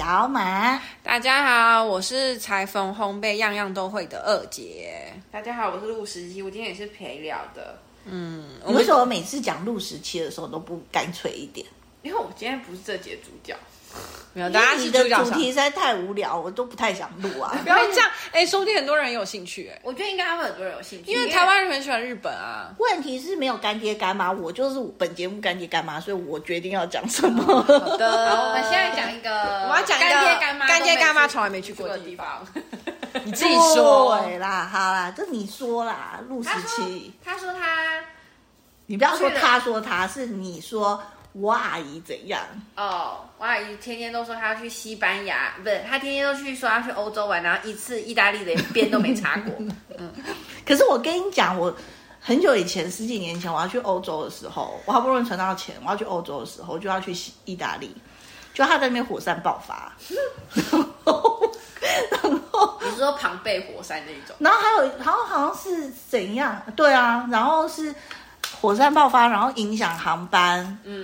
小马。大家好，我是裁缝烘焙样样都会的二姐。大家好，我是陆十七，我今天也是陪聊的。嗯，我为什么每次讲陆十七的时候都不干脆一点？因为我今天不是这节主角。没有，大家你的主题实在太无聊，我都不太想录啊！不要这样，哎，说不定很多人有兴趣，哎，我觉得应该会很多人有兴趣，因为台湾人很喜欢日本啊。问题是没有干爹干妈，我就是本节目干爹干妈，所以我决定要讲什么。好的，好，我们现在讲一个，我要讲干爹干妈，干爹干妈从来没去过的地方。你自己说啦，好啦，这你说啦，陆十七，他说他，你不要说他说他是你说。我阿姨怎样？哦，我阿姨天天都说她要去西班牙，不是，她天天都去说要去欧洲玩，然后一次意大利连边都没擦过。嗯，可是我跟你讲，我很久以前十几年前我要去欧洲的时候，我好不容易存到钱，我要去欧洲的时候就要去西意大利，就他在那边火山爆发，然后，然后你是说庞贝火山那一种，然后还有，好像好像是怎样？对啊，然后是。火山爆发，然后影响航班，嗯，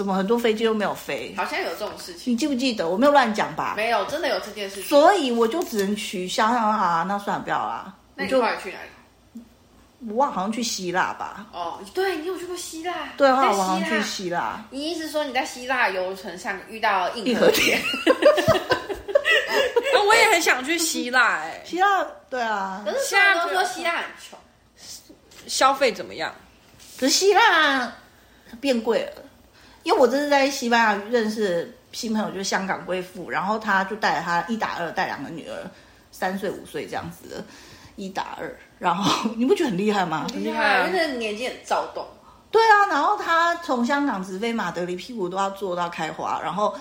什么很多飞机都没有飞，好像有这种事情，你记不记得？我没有乱讲吧？没有，真的有这件事情，所以我就只能取消。啊，那算了，不要啦。那你后来去哪里？我忘，好像去希腊吧。哦，对，你有去过希腊？对，我好像去希腊。你意思说你在希腊游程上遇到硬核 点？那我也很想去希腊，哎，希腊，对啊。可是现在都说希腊很穷，消费怎么样？可是希腊变贵了，因为我这是在西班牙认识的新朋友，就是香港贵妇，然后他就带着他一打二带两个女儿，三岁五岁这样子的，一打二，然后你不觉得很厉害吗？很厉害啊，因为年纪很躁动。对啊，然后他从香港直飞马德里，屁股都要坐到开花，然后。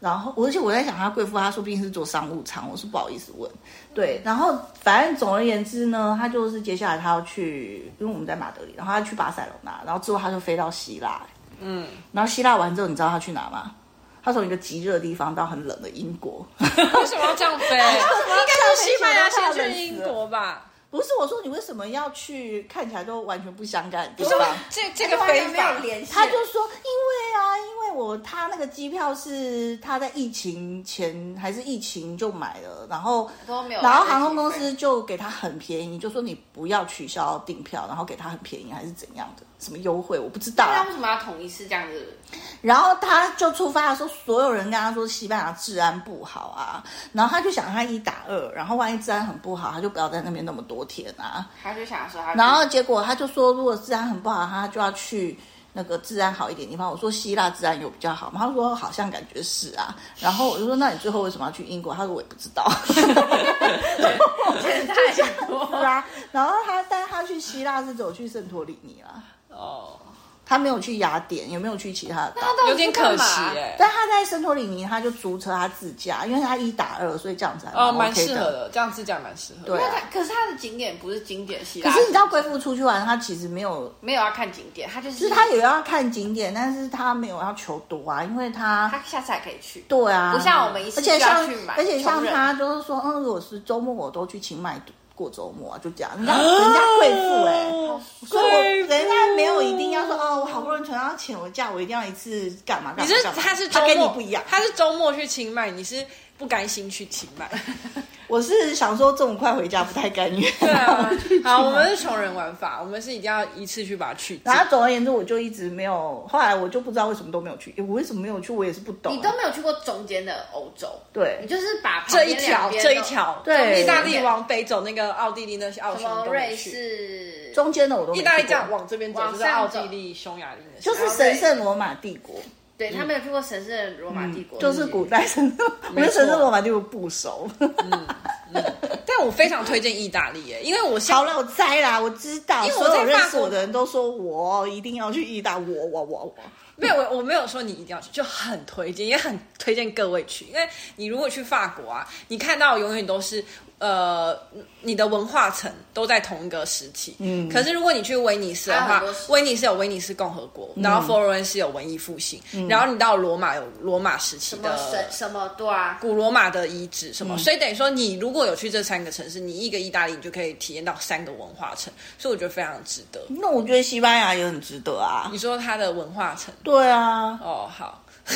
然后，而且我在想，他贵妇，他说不定是做商务舱，我是不好意思问。对，然后反正总而言之呢，他就是接下来他要去，因为我们在马德里，然后他去巴塞罗那，然后之后他就飞到希腊。嗯，然后希腊完之后，你知道他去哪吗？他从一个极热的地方到很冷的英国。为什么要这样飞？应该是西班牙先去英国吧？不是，我说你为什么要去看起来都完全不相干的地方？这这个飞法，他就说，因为啊，因为我他那个机票是他在疫情前还是疫情就买了，然后然后航空公司就给他很便宜，就说你不要取消订票，然后给他很便宜还是怎样的，什么优惠我不知道。那为什么要统一是这样子？然后他就出发的时候，所有人跟他说西班牙治安不好啊，然后他就想他一打二，然后万一治安很不好，他就不要在那边那么多天啊。他就想说他，然后结果他就说，如果治安很不好，他就要去那个治安好一点的地方。我说希腊治安有比较好吗？他说好像感觉是啊。然后我就说，那你最后为什么要去英国？他说我也不知道。啊。然后他，但他去希腊是走去圣托里尼啦。哦。他没有去雅典，也没有去其他的岛，有点可惜哎。但他在圣托里尼，他就租车，他自驾，因为他一打二，所以这样子还、OK、哦，蛮适合的。这样自驾蛮适合的。对、啊，可是他的景点不是景点系。可是你知道，贵妇出去玩，他其实没有没有要看景点，他就是，是他也要看景点，但是他没有要求多啊，因为他他下次还可以去。对啊，不像我们一次就要去买，而且像他就是说，嗯，如果是周末我都去清迈过周末啊，就这样，人家人家贵妇哎，所以我人家没有一定要说哦，我好不容易存到钱，我假我一定要一次干嘛干嘛。你是他是周末，他跟你不一样，他是周末去清迈，你是不甘心去清迈。我是想说这么快回家不太甘愿。对啊，好，我们是穷人玩法，我们是一定要一次去把它去。然后总而言之，我就一直没有，后来我就不知道为什么都没有去。我为什么没有去？我也是不懂。你都没有去过中间的欧洲？对，你就是把这一条这一条，对，意大利往北走，那个奥地利那些奥匈瑞士，中间的我都。意大利这样往这边走就是奥地利、匈牙利的，就是神圣罗马帝国。对，他没有去过神圣罗马帝国，就是古代神圣，我们神圣罗马帝国不熟。但我非常推荐意大利耶，因为我好了，我猜啦，我知道，因为我所有认识我的人都说我一定要去意大，我我我我，没有我我没有说你一定要去，就很推荐，也很推荐各位去，因为你如果去法国啊，你看到永远都是。呃，你的文化层都在同一个时期。嗯，可是如果你去威尼斯的话，威尼斯有威尼斯共和国，嗯、然后佛罗伦斯有文艺复兴，嗯、然后你到罗马有罗马时期的什么什么对啊，古罗马的遗址什么，嗯、所以等于说你如果有去这三个城市，你一个意大利你就可以体验到三个文化层，所以我觉得非常值得。那我觉得西班牙也很值得啊。你说它的文化层？对啊。哦，好。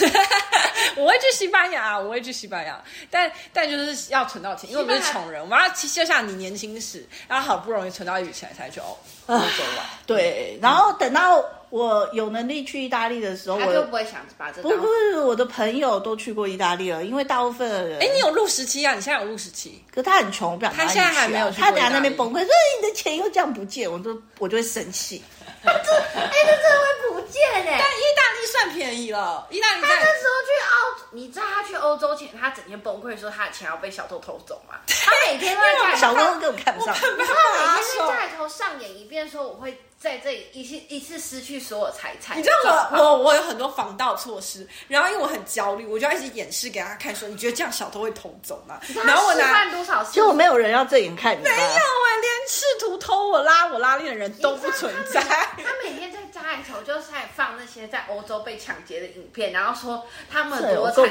我会去西班牙，我会去西班牙，但但就是要存到钱，因为我们是穷人，我们要就像你年轻时，然后好不容易存到一笔钱才去欧欧洲玩。对，然后等到我有能力去意大利的时候，我就不会想把这。不不是，我的朋友都去过意大利了，因为大部分的人。哎，你有入十七啊？你现在有入十七？可他很穷，不想、啊、他现在还没有去。他等下那边崩溃，说你的钱又这样不见，我就我就会生气。这哎，这真的会不见哎！但意大利算便宜了，意大利。他那时候去澳，你知道他去欧洲前，他整天崩溃说他的钱要被小偷偷走吗？他每天都在家里，小偷根本看不上。他每天在家里头上演一遍，说我会。在这里一次一次失去所有财产，你知道我我我有很多防盗措施，然后因为我很焦虑，我就要一直演示给他看，说你觉得这样小偷会偷走吗？然后我拿多少次，结果没有人要正眼看你，没有试图偷我拉我拉链的人都不存在。他每天在家里头就是在放那些在欧洲被抢劫的影片，然后说他们多惨，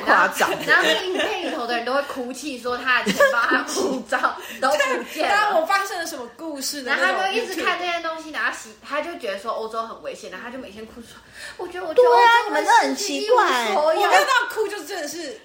然后那影片里头的人都会哭泣，说他的钱包、他护照都不见了。然后我发生了什么故事？然后他就一直看这些东西，然后洗。他就觉得说欧洲很危险，然后他就每天哭说：“我觉得我觉得欧洲很、啊、很奇怪。”我看到哭就真的是。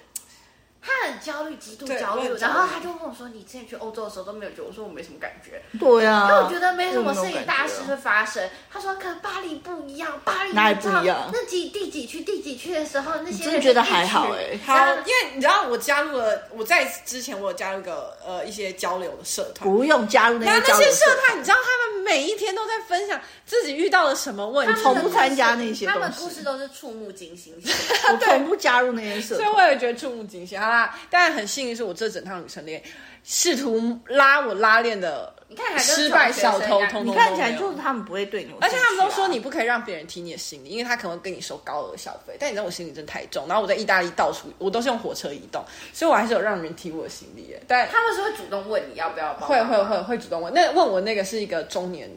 他很焦虑，极度焦虑，然后他就跟我说：“你之前去欧洲的时候都没有觉得？”我说：“我没什么感觉。”对啊，因为我觉得没什么事情大事会发生。他说：“可能巴黎不一样，巴黎哪里不一样？那几第几区第几区的时候，那些人真的觉得还好哎、欸。好，因为你知道我加入了，我在之前我有加入个呃一些交流的社团，不用加入那些那些社团，你知道他们每一天都在分享自己遇到了什么问题，从不参加那些，他们故事都是触目惊心。我从不加入那些社团，所以我也觉得触目惊心。好啦，但很。幸运是我这整趟旅程里试图拉我拉链的你看失败小偷，通通你看起来就是他们不会对你，而且他们都说你不可以让别人提你的行李，因为他可能会跟你收高额小费。但你知道我心里真的太重，然后我在意大利到处我都是用火车移动，所以我还是有让人提我的行李耶。但他们是会主动问你要不要帮，会会会会主动问。那问我那个是一个中年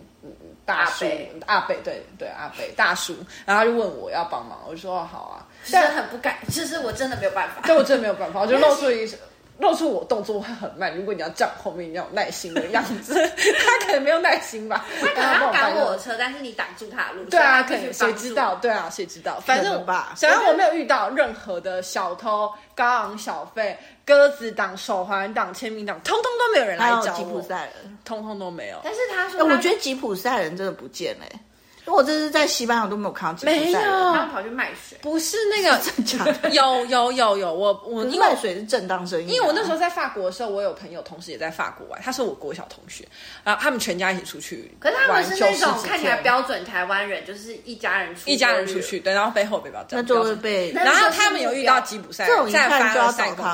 大叔阿伯，对对阿伯大叔，然后他就问我要帮忙，我就说好啊，但很不敢，其实我真的没有办法，对我真的没有办法，我就露出一。露出我动作会很慢，如果你要站后面，你要有耐心的样子。他可能没有耐心吧，他可能要赶我的车，但是你挡住他的路。对啊，可能谁知道？对啊，谁知道？反正吧，反正我没有遇到任何的小偷、高昂小费、鸽子党、手环党、签名党，通通都没有人来找我。吉普赛人，通通都没有。但是他说他，我觉得吉普赛人真的不见了、欸。我这是在西班牙都没有看到，没有，他们跑去卖水，不是那个 真假的，有有有有，我我因为卖水是正当生意，因为我那时候在法国的时候，我有朋友同时也在法国玩，他是我国小同学，然后他们全家一起出去，可是他们是那种看起来标准台湾人，就是一家人出一家人出去，对，然后背后背包，那就会被，然后他们有遇到吉普赛人，在凡尔赛宫，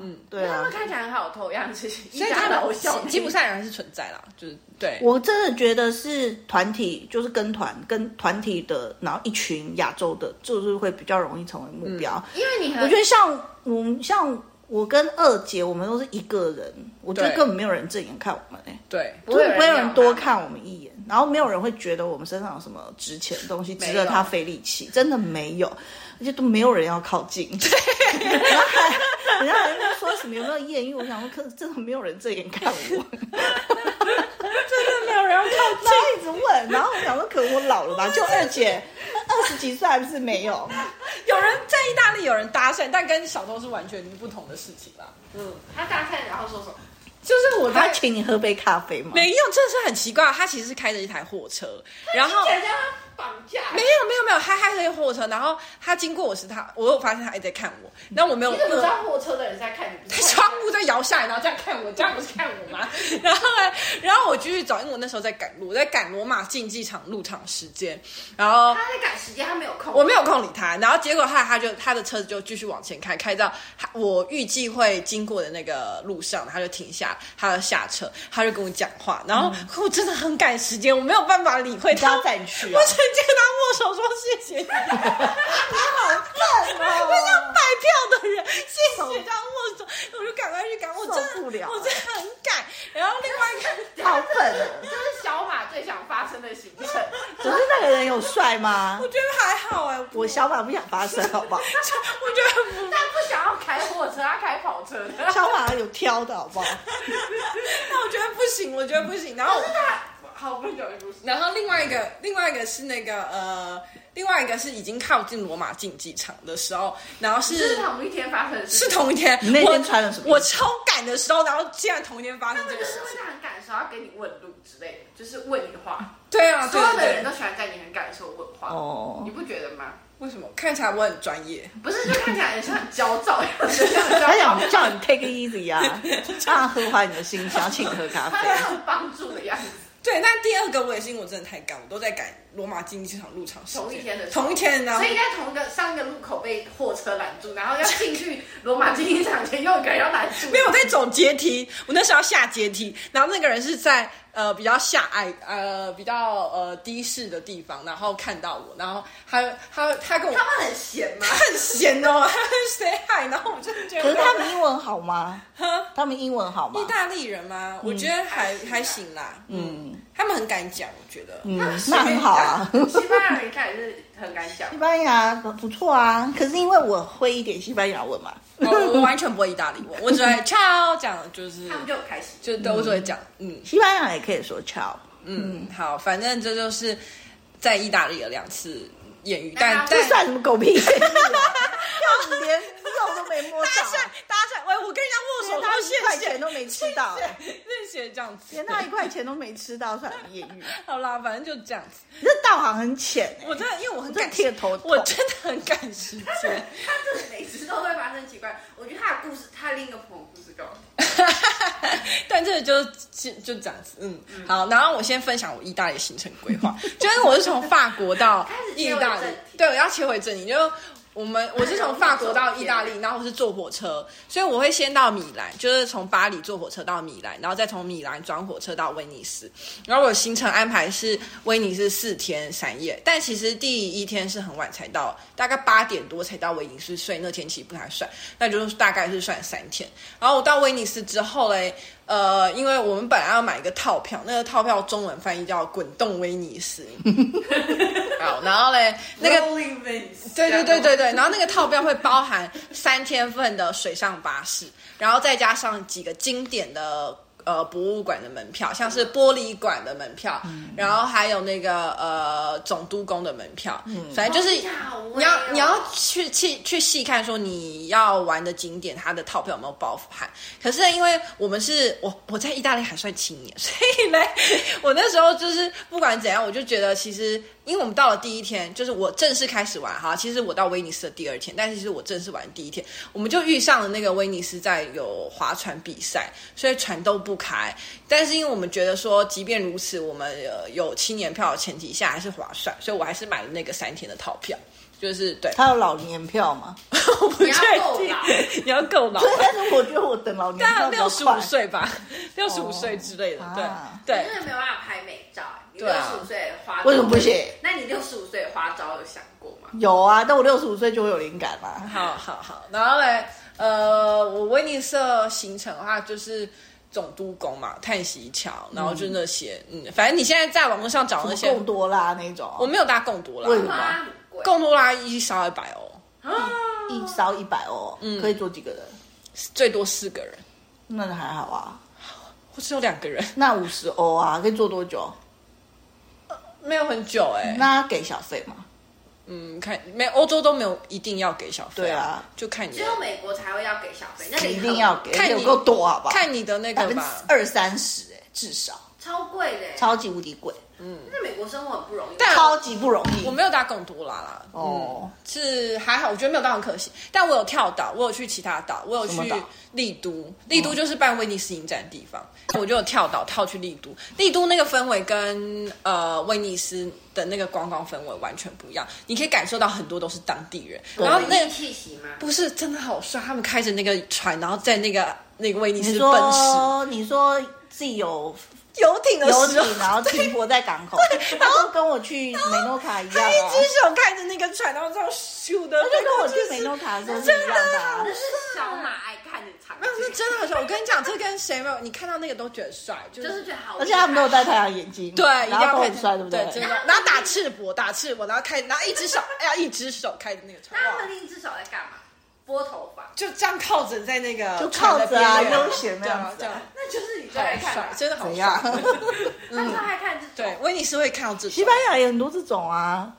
嗯，对啊，他们看起来很好偷样子，所以他们吉普赛人还是存在啦，就是对，我真的觉得是团体，就是跟团跟团体。的，然后一群亚洲的，就是会比较容易成为目标。嗯、因为你，我觉得像我们，像我跟二姐，我们都是一个人，我觉得根本没有人正眼看我们哎、欸，对，不会没有人多看我们一眼，然后没有人会觉得我们身上有什么值钱的东西值得他费力气，真的没有，而且都没有人要靠近。对，然后还人家还在说什么有没有艳遇，我想说，可是真的没有人正眼看我。然后靠近，一直问，然后我想说，可能我老了吧？就二姐二十几岁还不是没有？有人在意大利有人搭讪，但跟小偷是完全不同的事情啦。嗯，他搭讪然后说什么？就是我在他请你喝杯咖啡吗？没有，这是很奇怪。他其实是开着一台货车，然后。绑架？没有没有没有，他开那个货车，然后他经过我时，他我有发现他一直在看我，然后我没有。你怎么知道货车的人在看你？他窗户在摇下来，然后这样看我，这样不是看我吗？然后呢，然后我继续找，因为我那时候在赶路，我在赶罗马竞技场入场时间，然后他在赶时间，他没有空，我没有空理他。然后结果他他就他的车子就继续往前开，开到我预计会经过的那个路上，他就停下，他就下车，他就跟我讲话，然后、嗯、我真的很赶时间，我没有办法理会他，再去、啊，我直接跟他握手。我说谢谢你，你好笨哦！就像买票的人，谢谢这样握手，我就赶快去赶，我真的不了，我真的很赶。然后另外一个好笨，这是小马最想发生的行程。可是那个人有帅吗？我觉得还好哎，我小马不想发生，好不好？我觉得他不想要开货车，他开跑车。小马有挑的好不好？那我觉得不行，我觉得不行。然后。好不久的故事。然后另外一个，另外一个是那个呃，另外一个是已经靠近罗马竞技场的时候，然后是是同一天发生的事，是同一天。你那天穿了什么？我超赶的时候，然后竟然同一天发生这个事情。他们就是在很赶的时候要给你问路之类的，就是问你话。对啊，所有的人都喜欢在你很赶的时候问话。哦，你不觉得吗？为什么？看起来我很专业，不是，就看起来也 是很焦躁。他想叫你 take it easy 啊，这样喝坏你的心，想要请喝咖啡，很帮助的样子。对，那第二个我也是因为我真的太赶，我都在赶罗马竞技场入场时间。同一天的同一天呢，所以在同一个上一个路口被货车拦住，然后要进去罗马竞技场前又一个人要拦住。没有，我在走阶梯，我那时候要下阶梯，然后那个人是在呃比较下矮呃比较呃低视的地方，然后看到我，然后他他他跟我他们很闲吗？很闲哦，他们 say hi，然后我就觉得，可是他们英文好吗？他们英文好吗？意大利人吗？我觉得还还行啦，嗯，他们很敢讲，我觉得，嗯，那很好啊。西班牙人看也是很敢讲，西班牙不错啊。可是因为我会一点西班牙文嘛，我完全不会意大利文，我只会 ciao 讲，就是他们就很开心，就都只会讲，嗯，西班牙也可以说 ciao，嗯，好，反正这就是在意大利的两次艳遇，但这算什么狗屁？要连肉都没摸到，搭讪搭讪，喂，我跟人家握手，他一块钱都没吃到，谢谢这样子，连他一块钱都没吃到，算艳遇。好啦，反正就这样子。你这道行很浅，我真的，因为我很赶铁头，我真的很赶时间。他这每次都会发生奇怪，我觉得他的故事，他另一个朋友故事够。但这个就就就这样子，嗯，好。然后我先分享我意大利行程规划，就是我是从法国到意大利，对，我要切回正题，就。我们 我是从法国到意大利，然后我是坐火车，所以我会先到米兰，就是从巴黎坐火车到米兰，然后再从米兰转火车到威尼斯。然后我的行程安排是威尼斯四天三夜，但其实第一天是很晚才到，大概八点多才到威尼斯，所以那天其实不太算，那就是大概是算三天。然后我到威尼斯之后嘞。呃，因为我们本来要买一个套票，那个套票中文翻译叫“滚动威尼斯”。好，然后嘞，那个对对对对对，然后那个套票会包含三天份的水上巴士，然后再加上几个经典的。呃，博物馆的门票，像是玻璃馆的门票，嗯、然后还有那个呃总督宫的门票，嗯、反正就是你要你要去去去细看，说你要玩的景点，它的套票有没有包含。可是因为我们是我我在意大利还算青年，所以呢，我那时候就是不管怎样，我就觉得其实。因为我们到了第一天，就是我正式开始玩哈。其实我到威尼斯的第二天，但是其实我正式玩第一天，我们就遇上了那个威尼斯在有划船比赛，所以船都不开。但是因为我们觉得说，即便如此，我们呃有青年票的前提下还是划算，所以我还是买了那个三天的套票。就是对，他有老年票吗？我不确定，你要够老。但是我觉得我等老年票六十五岁吧，六十五岁之类的。对对，真的没有办法拍美照。六十五岁花，为什么不行？那你六十五岁花招有想过吗？有啊，但我六十五岁就会有灵感嘛。好好好，然后嘞，呃，我威尼斯行程的话就是总督宫嘛，叹息桥，然后就那些，嗯，反正你现在在网络上找那些贡多拉那种，我没有搭贡多拉，为什么？贡多拉一烧一百欧，一烧一百欧，嗯，可以坐几个人？最多四个人，那还好啊。我只有两个人，那五十欧啊，可以坐多久？没有很久哎、欸，那给小费吗？嗯，看没欧洲都没有一定要给小费、啊，对啊，就看你。只有美国才会要给小费，那一定要给，看你够多好不好？看你的那个吧，二三十哎，至少超贵的、欸，超级无敌贵。嗯，在美国生活很不容易，但超级不容易。我没有搭贡多拉啦，哦、嗯，是还好，我觉得没有到很可惜。但我有跳岛，我有去其他岛，我有去丽都，丽都就是办威尼斯影展的地方，嗯、我就有跳岛跳去丽都。丽都那个氛围跟呃威尼斯的那个观光氛围完全不一样，你可以感受到很多都是当地人，然后那个气息吗？不是，真的好帅，他们开着那个船，然后在那个那个威尼斯奔驰。你说自己有。游艇的时候，然后停泊在港口，然后跟我去美诺卡一样，他一只手开着那个船，然后这样咻的，他就跟我去美诺卡的时候是一样的。那是小马爱看的场景，没有，是真的很帅。我跟你讲，这跟谁没有？你看到那个都觉得帅，就是觉得好，而且他们都有戴太阳眼镜，对，一定要很帅，对不对？真的。然后打赤膊，打赤膊，然后开，然后一只手，哎呀，一只手开着那个船。那他们另一只手在干嘛？拨头发，就这样靠着在那个就靠着啊，悠闲那样子，那就是你最爱看，真的。好帅。他们 爱看这种，对，威尼斯会看到这种，西班牙也很多这种啊，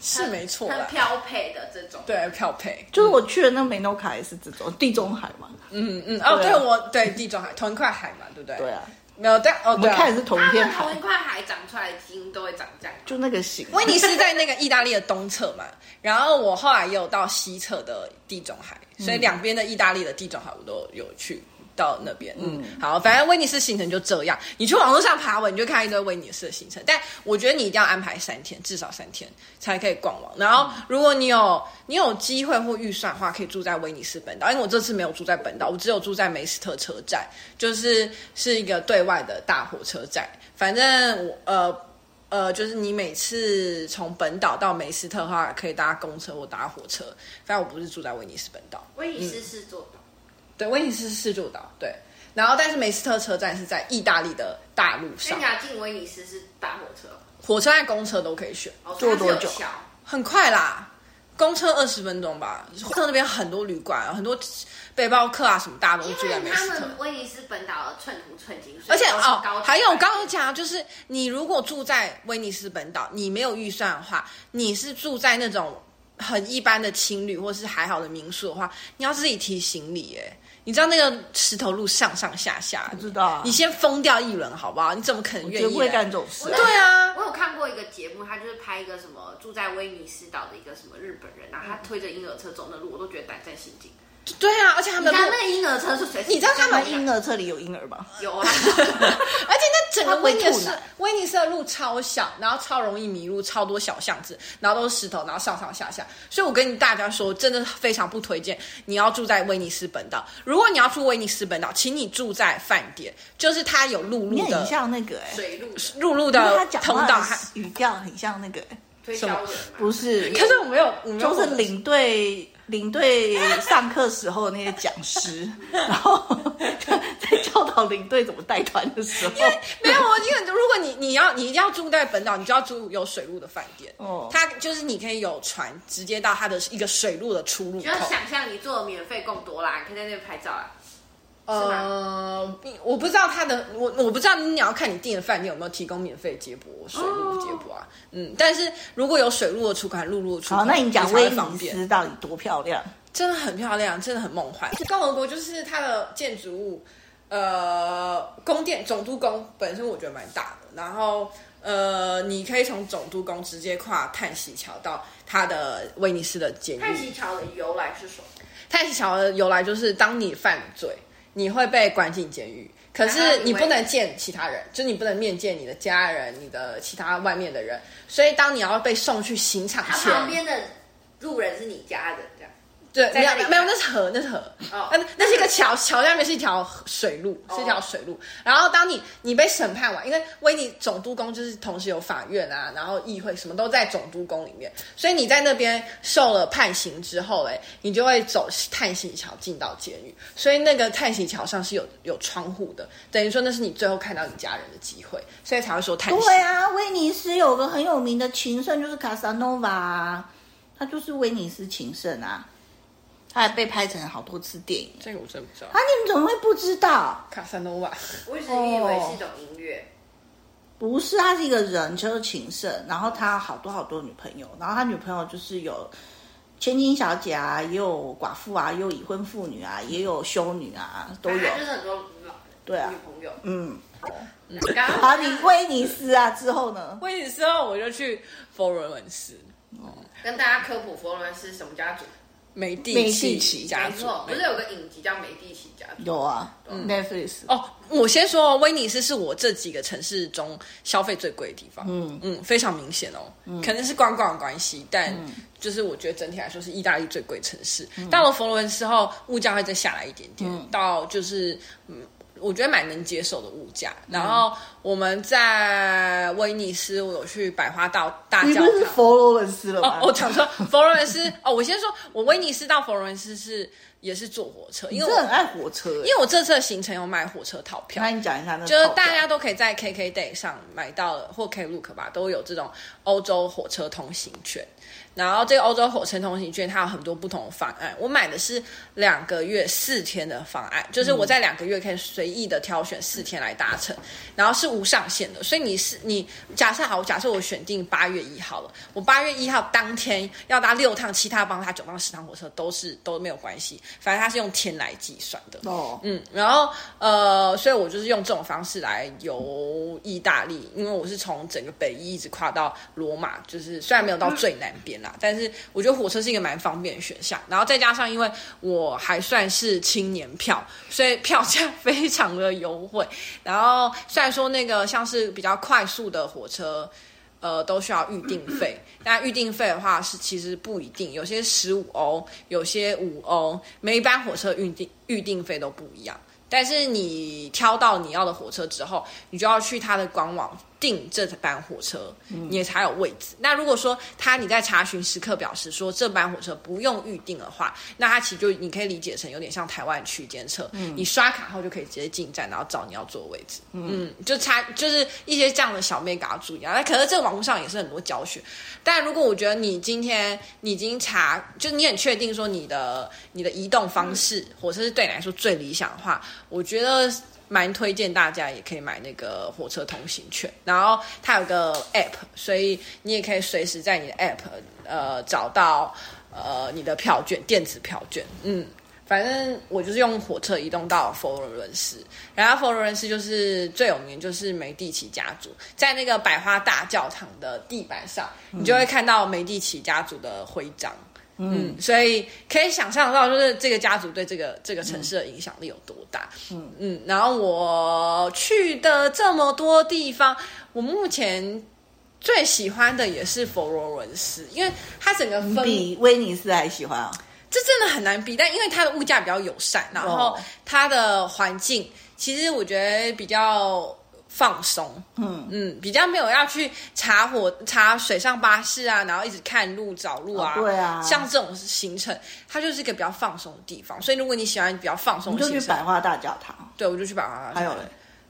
是没错，很漂配的这种，对，漂配。就是我去的那个梅诺卡也是这种地中海嘛，嗯嗯，哦，对我对地中海同一块海嘛，对不对？对啊。没有，但哦，我们看的是同一片海，同一块海长出来的基因都会长这样，就那个形。威尼斯在那个意大利的东侧嘛，然后我后来也有到西侧的地中海，所以两边的意大利的地中海我都有去。到那边，嗯，好，反正威尼斯行程就这样。你去网络上爬文，你就看一堆威尼斯的行程。但我觉得你一定要安排三天，至少三天才可以逛完。然后，如果你有你有机会或预算的话，可以住在威尼斯本岛。因为我这次没有住在本岛，我只有住在梅斯特车站，就是是一个对外的大火车站。反正我呃呃，就是你每次从本岛到梅斯特的话，可以搭公车或搭火车。反正我不是住在威尼斯本岛，威尼斯是坐。嗯对，威尼斯是四柱岛，对，然后但是梅斯特车站是在意大利的大陆上。你要进威尼斯是搭火车，火车和公车都可以选。坐多久？很快啦，公车二十分钟吧。火车那边很多旅馆，很多背包客啊什么，大家都住在梅斯特。他们威尼斯本岛的寸土寸金，而且哦，还有我刚刚讲，就是你如果住在威尼斯本岛，你没有预算的话，你是住在那种很一般的青旅或是还好的民宿的话，你要自己提行李耶。你知道那个石头路上上下下，不知道啊？你先疯掉一轮好不好？你怎么可能愿意？我不会干这种事。对啊，我有看过一个节目，他就是拍一个什么住在威尼斯岛的一个什么日本人，然后他推着婴儿车走那路，我都觉得胆战心惊。对啊，而且他们你看那个婴儿车是谁？你知道他们婴儿车里有婴儿吗？有啊，而且那整个威尼斯威尼斯的路超小，然后超容易迷路，超多小巷子，然后都是石头，然后上上下下。所以我跟大家说，真的非常不推荐你要住在威尼斯本岛。如果你要住威尼斯本岛，请你住在饭店，就是它有陆路的，很像那个哎水路陆路的通道，语调很像那个推销员，不是？可是我没有，我没有就是领队。领队上课时候的那些讲师，然后在教导领队怎么带团的时候，因为没有我，因为如果你你要你一定要住在本岛，你就要住有水路的饭店。哦，它就是你可以有船直接到它的一个水路的出入口。你要想象你坐免费贡多啦，你可以在那边拍照啊。呃，我不知道他的，我我不知道你要看你订的饭店有没有提供免费接驳水路接驳啊。嗯，但是如果有水路的出口，陆路的出口，好，那你讲威尼斯到底多漂亮？真的很漂亮，真的很梦幻。共和国就是它的建筑物，呃，宫殿总督宫本身我觉得蛮大的，然后呃，你可以从总督宫直接跨叹息桥到它的威尼斯的监狱。叹息桥的由来是什么？叹息桥的由来就是当你犯罪。你会被关进监狱，可是你不能见其他人，就你不能面见你的家人、你的其他外面的人。所以当你要被送去刑场前，旁边的路人是你家的。对，没有没有，那是河，那是河。哦，那那是一个桥，桥下面是一条水路，是一条水路。然后当你你被审判完，因为威尼总督宫就是同时有法院啊，然后议会什么都在总督宫里面，所以你在那边受了判刑之后，哎，你就会走叹息桥进到监狱。所以那个叹息桥上是有有窗户的，等于说那是你最后看到你家人的机会，所以才会说叹息。对啊，威尼斯有个很有名的情圣就是卡萨诺瓦，他就是威尼斯情圣啊。他还被拍成了好多次电影，这个我真不知道。啊，你们怎么会不知道？卡萨诺瓦，我一直以为是一种音乐。不是，他是一个人，就是情圣，然后他好多好多女朋友，然后他女朋友就是有千金小姐啊，也有寡妇啊，也有已婚妇女啊，也有修女啊，都有。就是很多对啊，女朋友。嗯。好，你威尼斯啊之后呢？威尼斯后我就去佛罗伦斯。哦，跟大家科普佛罗伦斯什么家族？美第奇家族，不是有个影集叫《美第奇家族》？有啊，Netflix。哦，我先说，威尼斯是我这几个城市中消费最贵的地方。嗯嗯，非常明显哦，可能是观光的关系，但就是我觉得整体来说是意大利最贵城市。到了佛罗伦斯后，物价会再下来一点点，到就是嗯。我觉得蛮能接受的物价，然后我们在威尼斯，我有去百花道大教堂。你是佛罗伦斯了吗？哦，我讲说佛罗伦斯 哦，我先说，我威尼斯到佛罗伦斯是也是坐火车，因为我很爱火车，因为我这次的行程有买火车套票。那你讲一下那，就是大家都可以在 KKday 上买到或 Klook 吧，都有这种欧洲火车通行券。然后这个欧洲火车通行券它有很多不同的方案，我买的是两个月四天的方案，就是我在两个月可以随意的挑选四天来搭乘，然后是无上限的，所以你是你假设好，假设我选定八月一号了，我八月一号当天要搭六趟，其他帮他九趟十趟火车都是都没有关系，反正它是用天来计算的哦，嗯，然后呃，所以我就是用这种方式来游意大利，因为我是从整个北意一直跨到罗马，就是虽然没有到最南边啦。但是我觉得火车是一个蛮方便的选项，然后再加上因为我还算是青年票，所以票价 非常的优惠。然后虽然说那个像是比较快速的火车，呃，都需要预定费，但预定费的话是其实不一定，有些十五欧，有些五欧，每一班火车预定预定费都不一样。但是你挑到你要的火车之后，你就要去它的官网。订这班火车，你才有位置。嗯、那如果说他你在查询时刻表示说这班火车不用预定的话，那他其实就你可以理解成有点像台湾区间车，嗯、你刷卡后就可以直接进站，然后找你要坐的位置。嗯，嗯，就差就是一些这样的小眉角要注意啊。那可是这个网络上也是很多教学。但如果我觉得你今天你已经查，就你很确定说你的你的移动方式火车是对你来说最理想的话，我觉得。蛮推荐大家也可以买那个火车通行券，然后它有个 app，所以你也可以随时在你的 app 呃找到呃你的票券，电子票券。嗯，反正我就是用火车移动到佛罗伦斯，然后佛罗伦斯就是最有名就是梅蒂奇家族，在那个百花大教堂的地板上，你就会看到梅蒂奇家族的徽章。所以可以想象到，就是这个家族对这个这个城市的影响力有多大。嗯嗯，然后我去的这么多地方，我目前最喜欢的也是佛罗伦斯，因为它整个分比威尼斯还喜欢啊。这真的很难比，但因为它的物价比较友善，然后它的环境其实我觉得比较。放松，嗯嗯，比较没有要去查火查水上巴士啊，然后一直看路找路啊，哦、对啊，像这种行程，它就是一个比较放松的地方。所以如果你喜欢比较放松的行程，你就去百花大教堂。对，我就去百花大教堂。还有嘞，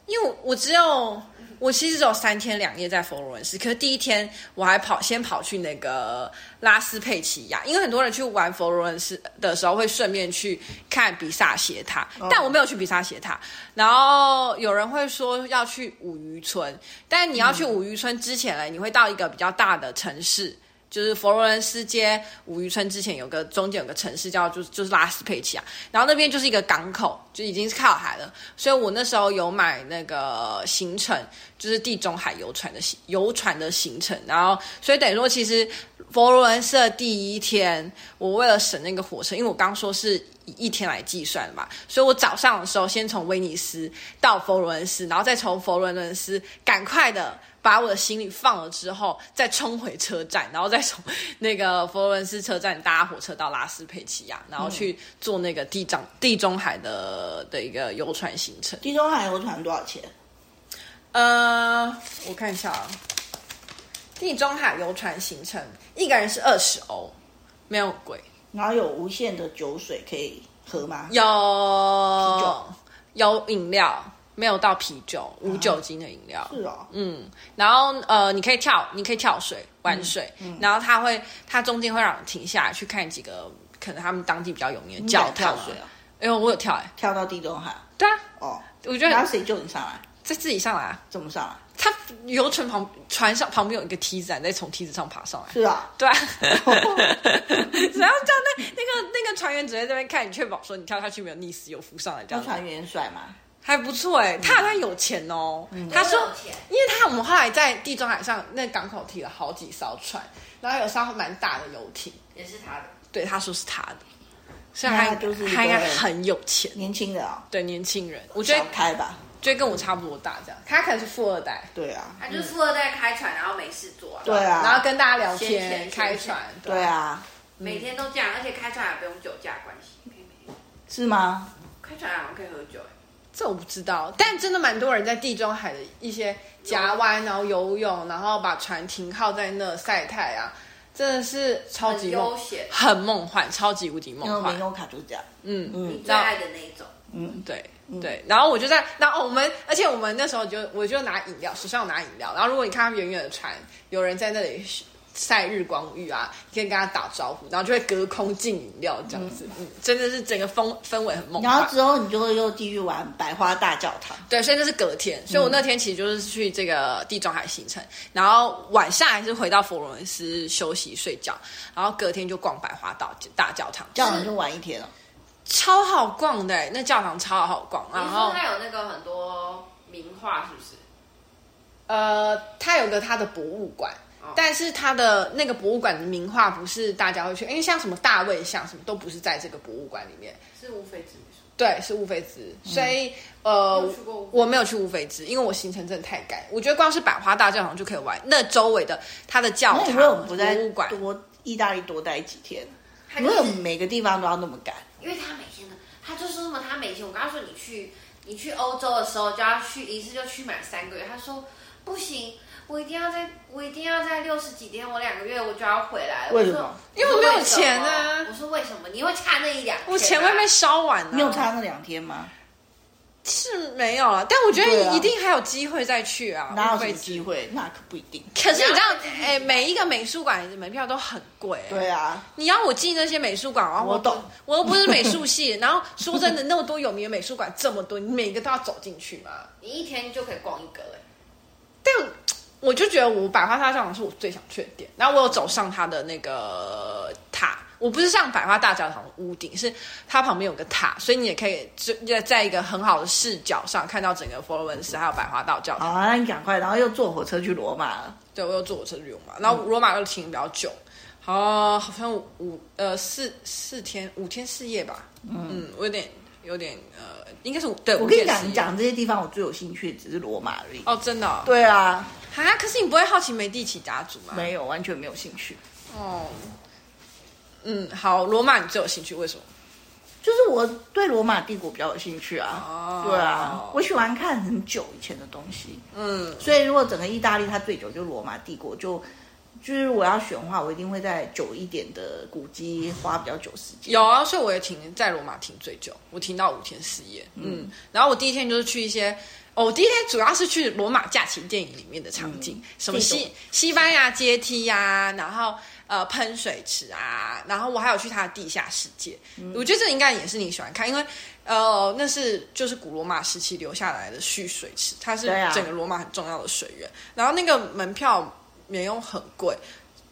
因为我只有。我其实只有三天两夜在佛罗伦斯，可是第一天我还跑先跑去那个拉斯佩齐亚，因为很多人去玩佛罗伦斯的时候会顺便去看比萨斜塔，但我没有去比萨斜塔。然后有人会说要去五渔村，但你要去五渔村之前呢，你会到一个比较大的城市。就是佛罗伦斯街五渔村之前有个中间有个城市叫就就是拉斯佩齐亚，然后那边就是一个港口，就已经是靠海了。所以我那时候有买那个行程，就是地中海游船的行游船的行程。然后所以等于说，其实佛罗伦斯的第一天，我为了省那个火车，因为我刚说是以一天来计算的嘛，所以我早上的时候先从威尼斯到佛罗伦斯，然后再从佛罗伦斯赶快的。把我的行李放了之后，再冲回车站，然后再从那个佛罗伦斯车站搭火车到拉斯佩齐亚，然后去坐那个地中地中海的的一个游船行程。地中海游船多少钱？呃，我看一下啊，地中海游船行程一个人是二十欧，没有贵。然后有无限的酒水可以喝吗？有，有饮料。没有到啤酒，无酒精的饮料。啊、是啊、哦，嗯，然后呃，你可以跳，你可以跳水玩水，然后他会，他中间会让你停下来去看几个可能他们当地比较有名的教堂。跳水啊？哎呦，我有跳哎，跳到地中海。对啊，哦，我觉得。然后谁救你上来？再自己上来啊？怎么上来？他游船旁船上旁边有一个梯子，你再从梯子上爬上来。是啊，对啊。只要这样，那那个那个船员只在这边看你，确保说你跳下去没有溺死，有浮上来这样。那船员帅吗？还不错哎，他好像有钱哦。他说，因为他我们后来在地中海上那港口提了好几艘船，然后有艘蛮大的游艇，也是他的。对，他说是他的，所以他就是他应该很有钱，年轻人啊。对，年轻人，我觉得开吧，就跟我差不多大这样。他可能是富二代，对啊，他就是富二代开船，然后没事做，对啊，然后跟大家聊天，开船，对啊，每天都这样，而且开船也不用酒驾关系，是吗？开船好像可以喝酒这我不知道，但真的蛮多人在地中海的一些夹湾，然后游泳，然后把船停靠在那晒太阳，真的是超级悠闲，很梦幻，超级无敌梦幻。因为美诺卡就是这样，嗯嗯，你最爱的那一种，嗯对对。然后我就在，然后我们，而且我们那时候就我就拿饮料，手上拿饮料，然后如果你看他们远远的船，有人在那里。晒日光浴啊，你可以跟他打招呼，然后就会隔空进饮料这样子，嗯，嗯，真的是整个风氛围很梦幻。然后之后你就会又继续玩百花大教堂，对，所以那是隔天，所以我那天其实就是去这个地中海行程，然后晚上还是回到佛罗伦斯休息睡觉，然后隔天就逛百花大大教堂，教堂就玩一天了，超好逛的，那教堂超好逛，然后它有那个很多名画，是不是？呃，它有个它的博物馆。但是他的那个博物馆的名画不是大家会去，因为像什么大卫像什么都不是在这个博物馆里面。是乌菲兹。对，是乌菲兹。所以、嗯、呃，我没有去乌菲兹，因为我行程真的太赶。我觉得光是百花大教堂就可以玩，那周围的它的教堂、博物馆多意大利多待几天，没有每个地方都要那么赶。因为他每天的，他就说什么，他每天我刚刚说你去你去欧洲的时候就要去一次就去满三个月，他说不行。我一定要在，我一定要在六十几天，我两个月我就要回来了。为什么？因为我没有钱啊。我说为什么？你会差那一两天？我钱会被烧完的。你有差那两天吗？是没有了，但我觉得一定还有机会再去啊。哪有机会？那可不一定。可是你知道，哎，每一个美术馆的门票都很贵。对啊。你要我进那些美术馆，我懂，我又不是美术系。然后说真的，那么多有名的美术馆这么多，你每一个都要走进去吗？你一天就可以逛一个嘞。但。我就觉得我百花大教堂是我最想去的点，然后我有走上它的那个塔，我不是上百花大教堂屋顶，是它旁边有个塔，所以你也可以在在一个很好的视角上看到整个佛罗伦斯还有百花大教堂。好，那你赶快，然后又坐火车去罗马了。对，我又坐火车去罗马，然后罗马又停比较久，好，好像五呃四四天五天四夜吧。嗯，嗯，我有点有点呃，应该是对。我跟你讲，你讲这些地方，我最有兴趣的只是罗马而已。哦，真的哦？对啊。啊！可是你不会好奇美第奇家族吗？没有，完全没有兴趣。哦，嗯，好，罗马你最有兴趣，为什么？就是我对罗马帝国比较有兴趣啊。哦，对啊，我喜欢看很久以前的东西。嗯，所以如果整个意大利它最久就罗马帝国，就就是我要选的话，我一定会在久一点的古迹花比较久时间。有啊，所以我也停在罗马停最久，我停到五天四夜。嗯，嗯，然后我第一天就是去一些。我、oh, 第一天主要是去罗马假期电影里面的场景，嗯、什么西西班牙阶梯呀、啊，然后呃喷水池啊，然后我还有去它的地下世界。嗯、我觉得这应该也是你喜欢看，因为呃那是就是古罗马时期留下来的蓄水池，它是整个罗马很重要的水源。啊、然后那个门票没有很贵，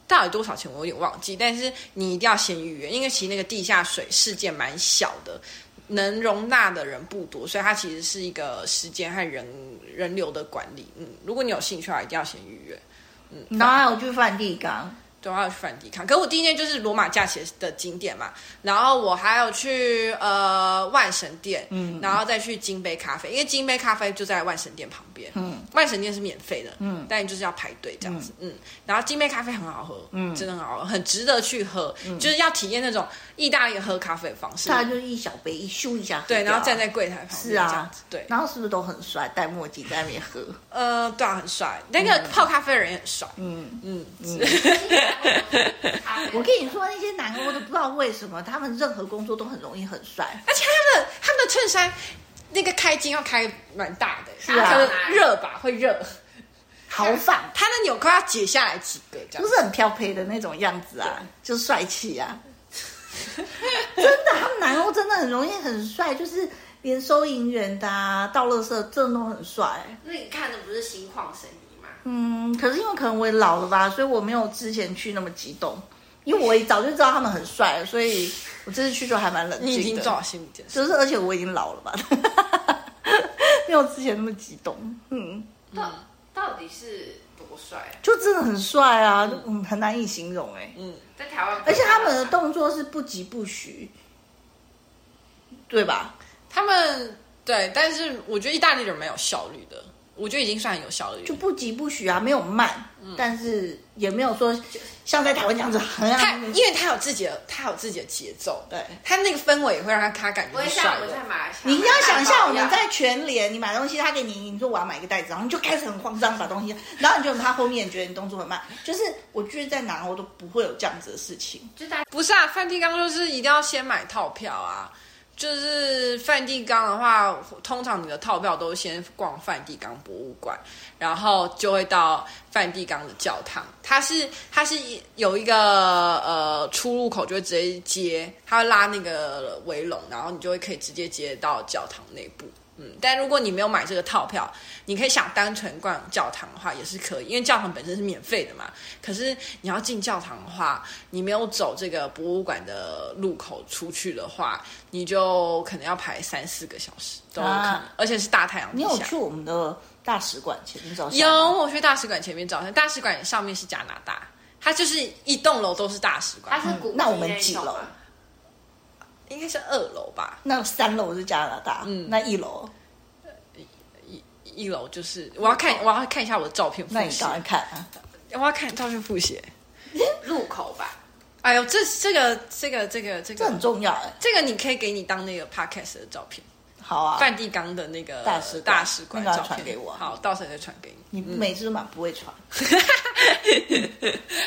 到底多少钱我有点忘记，但是你一定要先预约，因为其实那个地下水世界蛮小的。能容纳的人不多，所以它其实是一个时间和人人流的管理。嗯，如果你有兴趣的话，一定要先预约。嗯，然后还有去梵蒂冈。对，还有去梵蒂冈。可我第一天就是罗马假期的景点嘛，然后我还有去呃万神殿，嗯，然后再去金杯咖啡，因为金杯咖啡就在万神殿旁边，嗯，万神殿是免费的，嗯，但你就是要排队这样子，嗯，嗯，然后金杯咖啡很好喝，嗯，真的很好喝，很值得去喝，嗯，就是要体验那种意大利喝咖啡的方式，它就是一小杯一咻一下，对，然后站在柜台旁边，是啊，对，然后是不是都很帅，戴墨镜在那边喝？呃，对啊，很帅，那个泡咖啡的人也很帅，嗯。嗯。嗯。我跟你说，那些南欧都不知道为什么，他们任何工作都很容易很帅，而且他们的他们的衬衫那个开襟要开蛮大的，是啊，热吧会热，豪放，他的纽扣要解下来几个，这样不是很飘配的那种样子啊，就帅气啊，真的，他们男欧真的很容易很帅，就是连收银员的啊，倒垃圾真的都很帅。那你看的不是心旷神怡吗？嗯，可是因为可能我也老了吧，所以我没有之前去那么激动。因为我也早就知道他们很帅，所以我这次去就还蛮冷静的。你已经做好心理建设，就是而且我已经老了吧，没有之前那么激动。嗯，到到底是多帅？就真的很帅啊，嗯，很难以形容哎。嗯，在台湾，而且他们的动作是不疾不徐，对吧？他们对，但是我觉得意大利人蛮有效率的。我觉得已经算很有效了，就不急不徐啊，没有慢，嗯、但是也没有说像在台湾这样子很。他因为他有自己的，他有自己的节奏，对，他那个氛围也会让他他感觉帅。你要想象我们在全联，你买东西，他给你，你说我要买一个袋子，然后你就开始很慌张把东西，然后你就他后面觉得你动作很慢，就是我觉得在哪我都不会有这样子的事情。不是啊，梵蒂冈就是一定要先买套票啊。就是梵蒂冈的话，通常你的套票都先逛梵蒂冈博物馆，然后就会到梵蒂冈的教堂。它是它是有一个呃出入口，就会直接接，它会拉那个围笼，然后你就会可以直接接到教堂内部。嗯，但如果你没有买这个套票，你可以想单纯逛教堂的话也是可以，因为教堂本身是免费的嘛。可是你要进教堂的话，你没有走这个博物馆的入口出去的话，你就可能要排三四个小时都有可能，啊、而且是大太阳。你有去我们的大使馆前面照相？有，我去大使馆前面照相。大使馆上面是加拿大，它就是一栋楼都是大使馆。它是古、嗯、那我们几楼？应该是二楼吧？那三楼是加拿大，嗯，那一楼，一一楼就是我要看，我要看一下我的照片。那你赶快看啊！我要看照片复写入口吧。哎呦，这这个这个这个这个这很重要哎，这个你可以给你当那个 podcast 的照片。好啊，梵蒂冈的那个大使大使馆照片。传给我。好，到时候再传给你。你每次都蛮不会传。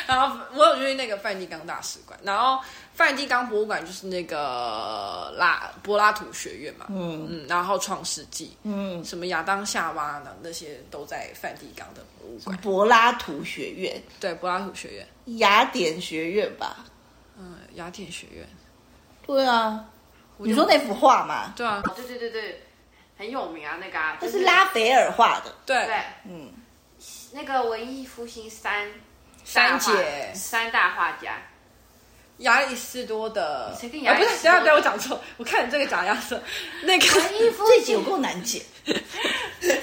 然后我有去那个梵蒂冈大使馆，然后。梵蒂冈博物馆就是那个拉柏拉图学院嘛，嗯。嗯，然后创世纪，嗯，什么亚当夏娃呢，那些都在梵蒂冈的博物馆。柏拉图学院，对，柏拉图学院，雅典学院吧，嗯，雅典学院，对啊，你说那幅画嘛，对啊，对对对对，很有名啊，那个啊，这是拉斐尔画的，对。对，嗯，那个文艺复兴三三姐。三大画家。亚里士多德，谁跟亚里士多德？啊、不是，等下等下，我讲错，我看你这个假样子，那个文艺复这集有够难解，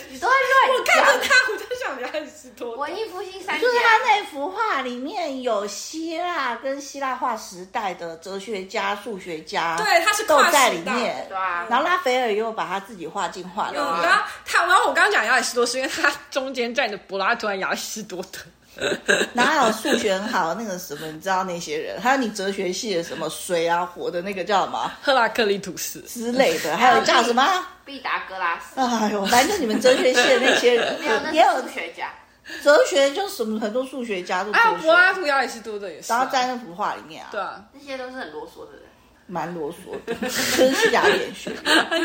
你都在乱。我看到他，我就想亚里士多德。文艺复兴三，就是他那幅画里面有希腊跟希腊化时代的哲学家、数学家，对，他是都在里面。对啊，然后拉斐尔又把他自己画进画里面。然后他，然后我刚刚讲亚里士多德，是因为他中间站着柏拉图和亚里士多德。然后还有数学很好那个什么，你知道那些人？还有你哲学系的什么水啊火的那个叫什么？赫拉克利图斯之类的，还有叫什么？毕达哥拉斯。哎呦，反正你们哲学系的那些人也有数学家。哲学就什么很多数学家都。还有柏拉图、亚里士多德也是。然后在那幅画里面啊。对啊，那些都是很啰嗦的人。蛮啰嗦的，真是雅典学。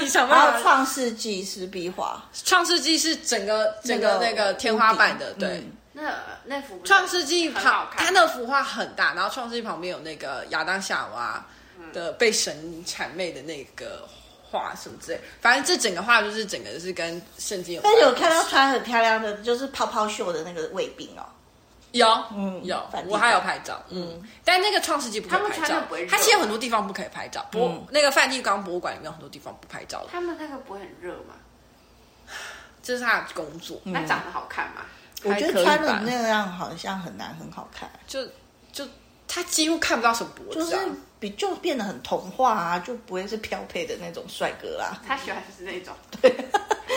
你想办法。还有创世纪是壁画，创世纪是整个整个那个天花板的，对。那那幅《创世纪》旁，他那幅画很大，然后《创世纪》旁边有那个亚当夏娃的被神谄媚的那个画什么之类，反正这整个画就是整个是跟圣经有关。但有看到穿很漂亮的，就是泡泡袖的那个卫兵哦，有，嗯，有，我还有拍照，嗯，但那个《创世纪》不可以拍照，它其实有很多地方不可以拍照，不，那个梵蒂冈博物馆里面有很多地方不拍照。他们那个不会很热吗？这是他的工作，那长得好看吗？我觉得穿的那样好像很难很好看，就就他几乎看不到什么脖子，就是比就变得很童话啊，就不会是标配的那种帅哥啦。他喜欢就是那种，对，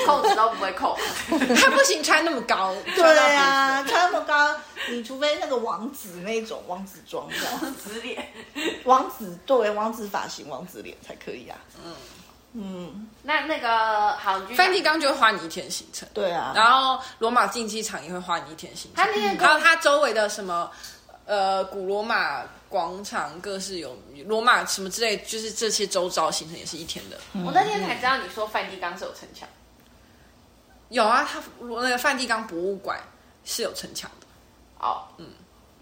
扣子都不会扣，他不行穿那么高，对啊，穿那么高，你除非那个王子那种王子装，王子脸，王子对王子发型、王子脸才可以啊，嗯。嗯，那那个好，梵蒂冈就会花你一天行程，对啊，然后罗马竞技场也会花你一天行程，还有它周围的什么呃古罗马广场，各式有罗马什么之类，就是这些周遭行程也是一天的。我那天才知道你说梵蒂冈是有城墙，有啊，它那个梵蒂冈博物馆是有城墙的。哦，嗯。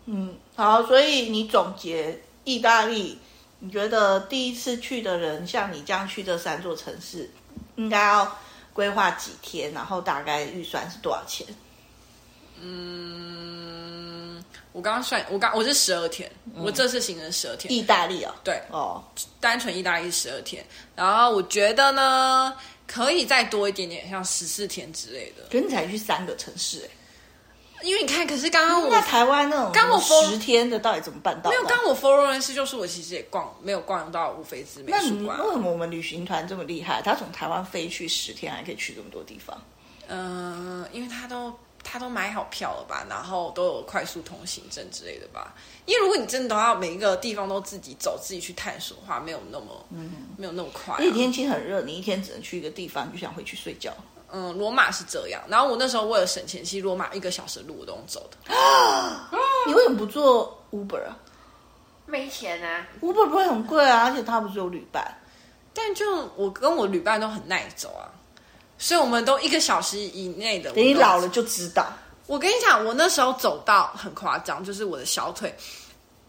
嗯，好，所以你总结意大利。你觉得第一次去的人，像你这样去这三座城市，应该要规划几天？然后大概预算是多少钱？嗯，我刚刚算，我刚我是十二天，嗯、我这次行程十二天。意大利啊、哦？对，哦，单纯意大利十二天。然后我觉得呢，可以再多一点点，像十四天之类的。可是你才去三个城市哎。因为你看，可是刚刚我在台湾那种刚我十天的到底怎么办到？没有，刚我佛罗伦斯就是我其实也逛没有逛到乌菲兹美术馆。那为什么我们旅行团这么厉害？他从台湾飞去十天，还可以去这么多地方？嗯、呃，因为他都他都买好票了吧，然后都有快速通行证之类的吧。因为如果你真的都要每一个地方都自己走、自己去探索的话，没有那么嗯，没有那么快、啊。因为天气很热，你一天只能去一个地方，就想回去睡觉。嗯，罗马是这样。然后我那时候为了省钱，其实罗马一个小时的路我都用走的。你为什么不坐 Uber 啊？没钱啊。Uber 不会很贵啊，而且它不是有旅伴。但就我跟我旅伴都很耐走啊，所以我们都一个小时以内的。等你老了就知道。我跟你讲，我那时候走到很夸张，就是我的小腿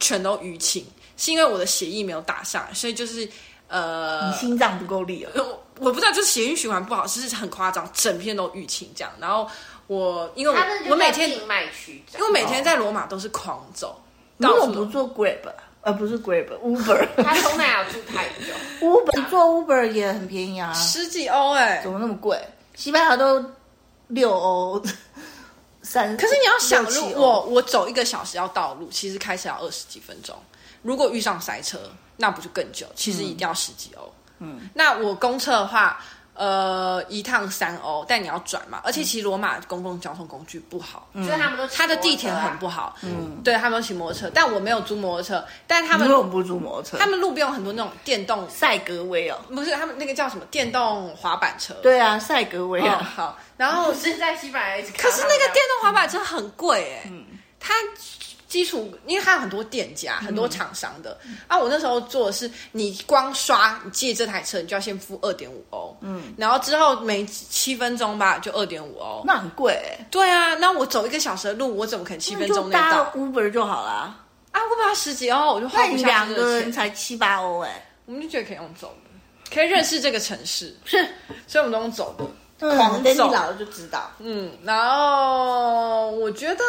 全都淤青，是因为我的血液没有打上来，所以就是呃，你心脏不够力了。我我不知道，就是血液循环不好，就是很夸张，整片都淤青这样。然后我因为我我每天静脉曲张，因为每天在罗马都是狂走，你怎么不做 Grab？呃，不是 Grab，Uber。他从哪要住太久？Uber 你做 Uber 也很便宜啊，十几欧哎，怎么那么贵？西班牙都六欧。三，可是你要想，如果我我走一个小时要到路，其实开车要二十几分钟。如果遇上塞车，那不就更久？其实一定要十几欧。嗯，那我公车的话。呃，一趟三欧，但你要转嘛，而且其实罗马公共交通工具不好，所以他们都他的地铁很不好，嗯，对他们都骑摩托车，但我没有租摩托车，但他们为什么不租摩托车？他们路边有很多那种电动赛格威哦，不是他们那个叫什么电动滑板车？对啊，赛格威啊，好，然后是在西班牙，可是那个电动滑板车很贵哎，嗯，它。基础，因为它有很多店家、很多厂商的。嗯、啊，我那时候做的是，你光刷你借这台车，你就要先付二点五欧。嗯，然后之后每七分钟吧，就二点五欧。那很贵欸。对啊，那我走一个小时的路，我怎么可能七分钟内到？Uber 就好啦。啊，Uber 要十几欧，我就花不下两个人才七八欧哎。我们就觉得可以用走的，可以认识这个城市。是，所以我们都用走的。狂等你老了就知道。嗯，然后我觉得，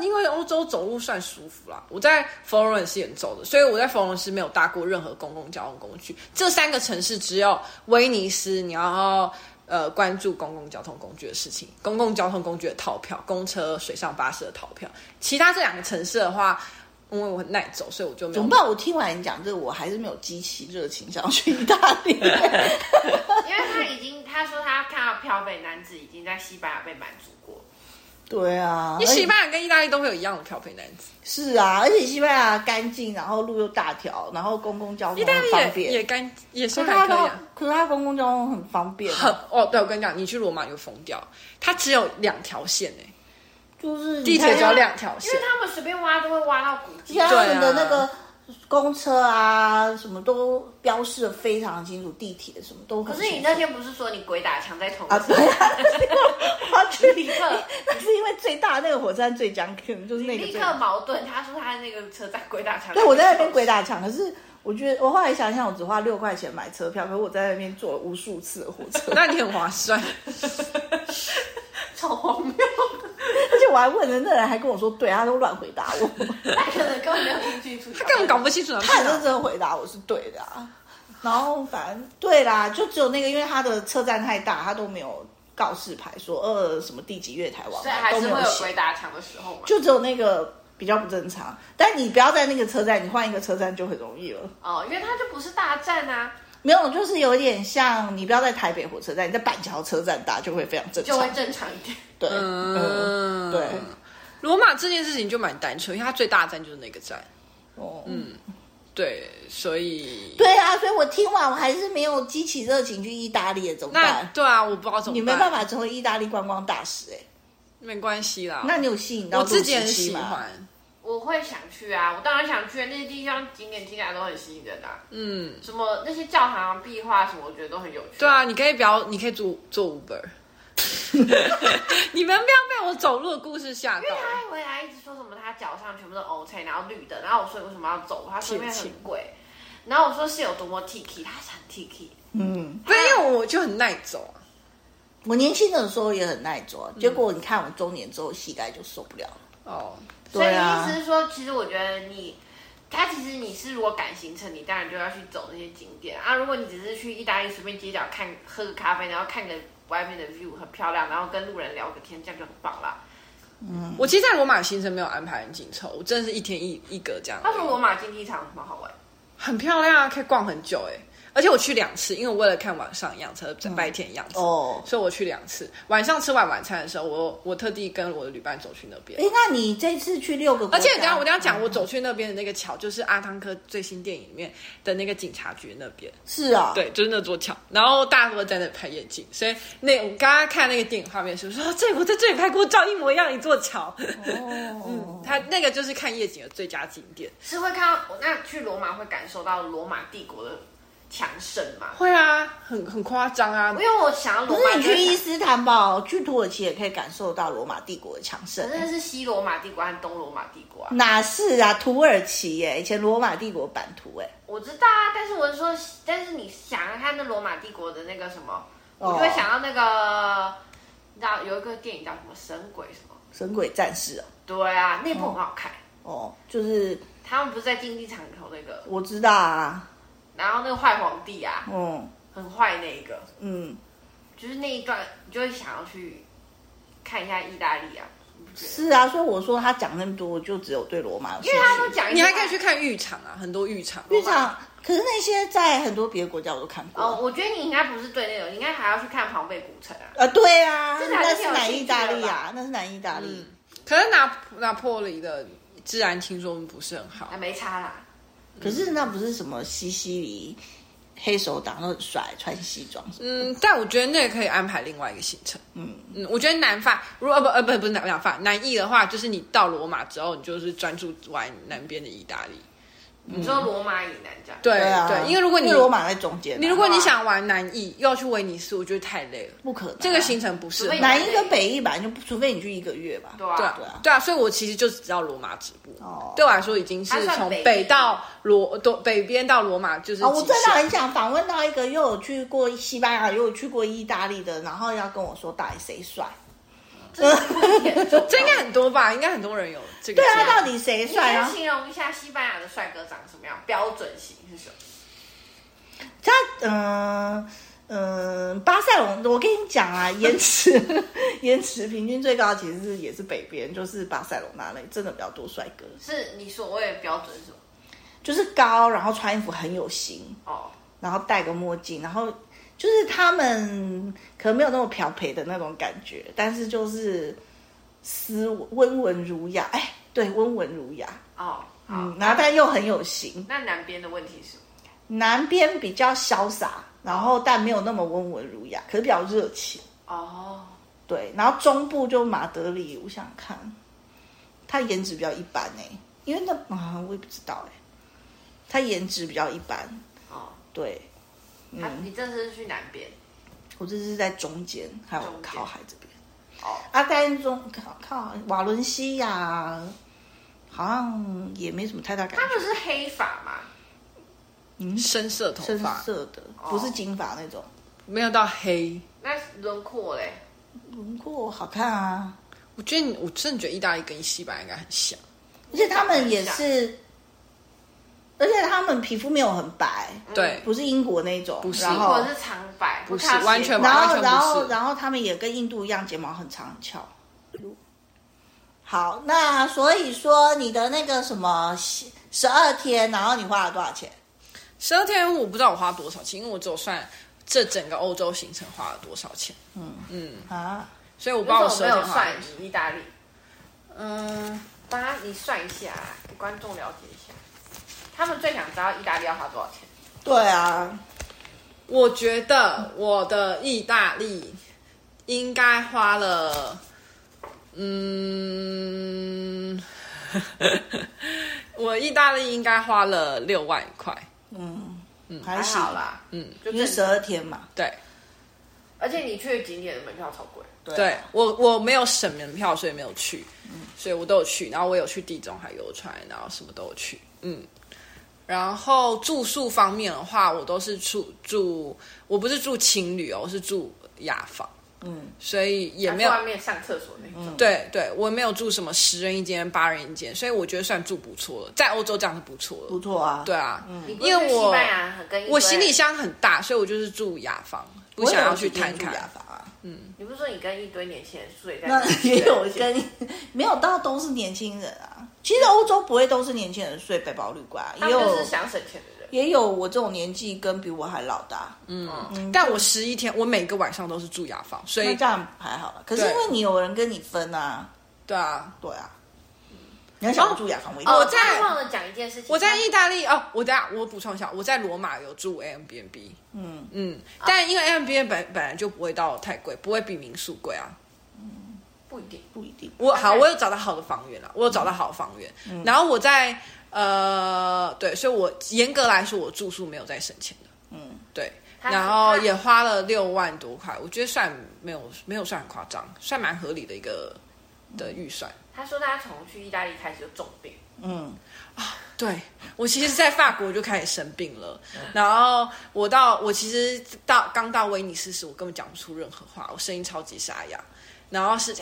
因为欧洲走路算舒服啦。我在佛罗伦斯也走的，所以我在佛罗伦斯没有搭过任何公共交通工具。这三个城市只有威尼斯，你要呃关注公共交通工具的事情，公共交通工具的套票，公车、水上巴士的套票。其他这两个城市的话。因为我很耐走，所以我就没有。怎么办？我听完你讲这个，我还是没有激起热情想要去意大利。因为他已经他说他看到漂肥男子已经在西班牙被满足过。对啊，你西班牙跟意大利都会有一样的漂肥男子。是啊，而且西班牙干净，然后路又大条，然后公共交通很方便，也干也是还可以。可是它公共交通很方便，很哦。对，我跟你讲，你去罗马就疯掉，它只有两条线哎。就是地铁只有两条线，因为他们随便挖都会挖到古迹。他们的那个公车啊，什么都标示的非常清楚，地铁什么都。可是你那天不是说你鬼打墙在同啊？对啊，他去立刻，那是因为最大那个火车站最讲可能就是那个。立刻矛盾，他说他那个车站鬼打墙。对，我在那边鬼打墙，可是我觉得我后来想想，我只花六块钱买车票，可是我在那边坐了无数次的火车，那你很划算。超荒谬！而且我还问了，那人还跟我说，对，他都乱回答我。他可能根本没有听清楚，他根本搞不清楚。他很认真回答我是对的啊。然后反正对啦，就只有那个，因为他的车站太大，他都没有告示牌说呃什么第几月台湾，还是会有鬼打墙的时候嘛。就只有那个比较不正常。但你不要在那个车站，你换一个车站就很容易了。哦，因为它就不是大站啊。没有，就是有点像你不要在台北火车站，你在板桥车站搭就会非常正常，就会正常一点。对，嗯，对。罗马这件事情就蛮单纯，因为它最大站就是那个站。哦，嗯，对，所以对啊，所以我听完我还是没有激起热情去意大利，怎么办？对啊，我不知道怎么办。你没办法成为意大利观光大使哎，没关系啦。那你有吸引到我自己很喜欢。我会想去啊，我当然想去，那些地方景点听起来都很吸引人啊。嗯，什么那些教堂壁画什么，我觉得都很有趣。对啊，你可以不要，你可以做做 Uber。你们不要被我走路的故事吓到。因为他回来一直说什么，他脚上全部都 OK，然后绿的，然后我说为什么要走？他说因为很贵。然后我说是有多么 Tiki，他是很 Tiki。嗯，不是因为我就很耐走。我年轻的时候也很耐走，结果你看我中年之后膝盖就受不了了。哦。所以意思是说，其实我觉得你，他其实你是如果赶行程，你当然就要去走那些景点啊。如果你只是去意大利随便街角看喝个咖啡，然后看个外面的 view 很漂亮，然后跟路人聊个天，这样就很棒啦。嗯，我其实在罗马行程没有安排很紧凑，我真的是一天一一个这样。他说罗马竞技场蛮好玩，很漂亮啊，可以逛很久哎、欸。而且我去两次，因为我为了看晚上样车，白天样子，哦，所以我去两次。晚上吃完晚餐的时候，我我特地跟我的旅伴走去那边。哎，那你这次去六个国家？而且等下我等下讲，我走去那边的那个桥，就是阿汤哥最新电影里面的那个警察局那边。是啊，对，就是那座桥。然后大家都在那拍夜景，所以那我刚刚看那个电影画面是说，这我在这里拍过照，一模一样一座桥。哦，嗯，他那个就是看夜景的最佳景点。是会看到那去罗马会感受到罗马帝国的。强盛嘛？会啊，很很夸张啊。因为我想要罗马，可是你去伊斯坦堡、去土耳其也可以感受到罗马帝国的强盛。那是是西罗马帝国和东罗马帝国啊？哪是啊？土耳其耶，以前罗马帝国版图哎。我知道啊，但是我是说，但是你想要看那罗马帝国的那个什么，我就会想到那个，你知道有一个电影叫什么《神鬼》什么《神鬼战士》啊？对啊，那部很好看。哦，就是他们不是在竞技场里头那个？我知道啊。然后那个坏皇帝啊，嗯，很坏那一个，嗯，就是那一段，你就会想要去看一下意大利啊。是啊，所以我说他讲那么多，就只有对罗马，因为他都讲，你还可以去看浴场啊，很多浴场。浴场，可是那些在很多别的国家我都看过。哦，我觉得你应该不是对那种，你应该还要去看庞贝古城啊。呃，对啊，那是南意大利啊，那是南意大利。嗯、可是拿拿破仑的治安听说不是很好，还没差啦。可是那不是什么西西里。黑手党都很帅，穿西装。嗯，但我觉得那也可以安排另外一个行程。嗯嗯，我觉得南法如果不呃不不是南法南意的话，就是你到罗马之后，你就是专注玩南边的意大利。你说罗马以南这样？对啊对，因为如果你罗马在中间，你如果你想玩南翼又要去威尼斯，我觉得太累了，不可能。这个行程不是南翼跟北翼吧？就除非你去一个月吧。对啊对啊对啊，所以我其实就只知道罗马止步。哦，对我来说已经是从北到罗都北边到罗马就是。我真的很想访问到一个又有去过西班牙又有去过意大利的，然后要跟我说到底谁帅。这应该很多吧？应该很多人有这个。对啊，到底谁帅？来形容一下西班牙的帅哥长什么样？标准型是什么？他嗯嗯，巴塞隆，我跟你讲啊，颜值颜值平均最高其实是也是北边，就是巴塞隆那里真的比较多帅哥。是你所谓的标准是什么？就是高，然后穿衣服很有型哦，然后戴个墨镜，然后。就是他们可能没有那么漂培的那种感觉，但是就是斯温文儒雅，哎，对，温文儒雅。哦，嗯，然后但又很有型。那南边的问题是？南边比较潇洒，然后但没有那么温文儒雅，可是比较热情。哦。对，然后中部就马德里，我想看。他颜值比较一般哎，因为那啊，我也不知道哎，他颜值比较一般。哦，对。他，你这次是去南边，我这是在中间，还有靠海这边。哦，阿甘中靠靠瓦伦西亚，好像也没什么太大感觉。他们是黑发吗？嗯，深色头发，深色的，不是金发那种，没有到黑。那轮廓嘞？轮廓好看啊！我觉得，我真的觉得意大利跟西班牙应该很像，而且他们也是。而且他们皮肤没有很白，对，不是英国那种，不是，英国是长白，不是完全，然后然后然后他们也跟印度一样，睫毛很长很翘。好，那所以说你的那个什么十二天，然后你花了多少钱？十二天我不知道我花多少钱，因为我只有算这整个欧洲行程花了多少钱。嗯嗯啊，所以我不知道我十二天花了。意大利，嗯，帮你算一下，给观众了解一下。他们最想知道意大利要花多少钱？对啊，我觉得我的意大利应该花了，嗯，我意大利应该花了六万块。嗯嗯，还好啦。嗯，就是十二天嘛。对，而且你去景点的门票超贵。对，对我我没有省门票，所以没有去。嗯，所以我都有去，然后我有去地中海游船，然后什么都有去。嗯。然后住宿方面的话，我都是住住，我不是住情侣哦，我是住雅房，嗯，所以也没有外面上厕所那种。对对，我没有住什么十人一间、八人一间，所以我觉得算住不错了，在欧洲这样是不错的，不错啊。对啊，嗯，因为我我行李箱很大，所以我就是住雅房，不想要去探看雅房啊。嗯，你不是说你跟一堆年轻人睡在？那也有跟没有到都是年轻人啊。其实欧洲不会都是年轻人睡背包旅馆，也有是想省钱的人，也有我这种年纪跟比我还老的。嗯，嗯但我十一天，我每个晚上都是住雅房，所以这样还好了。可是因为你有人跟你分啊，对啊，对啊。你要想住雅房，我再忘了讲一件事情。我在意大利哦，我等下我补充一下，我在罗马有住 Airbnb，嗯嗯，但因为 Airbnb 本本来就不会到太贵，不会比民宿贵啊。不一定，不一定。我好，我有找到好的房源了，我有找到好的房源。嗯、然后我在呃，对，所以我严格来说，我住宿没有在省钱的。嗯对，然后也花了六万多块，我觉得算没有没有算很夸张，算蛮合理的一个的预算。他说他从去意大利开始就重病，嗯啊，对我其实，在法国就开始生病了，然后我到我其实到刚到威尼斯时，我根本讲不出任何话，我声音超级沙哑。然后是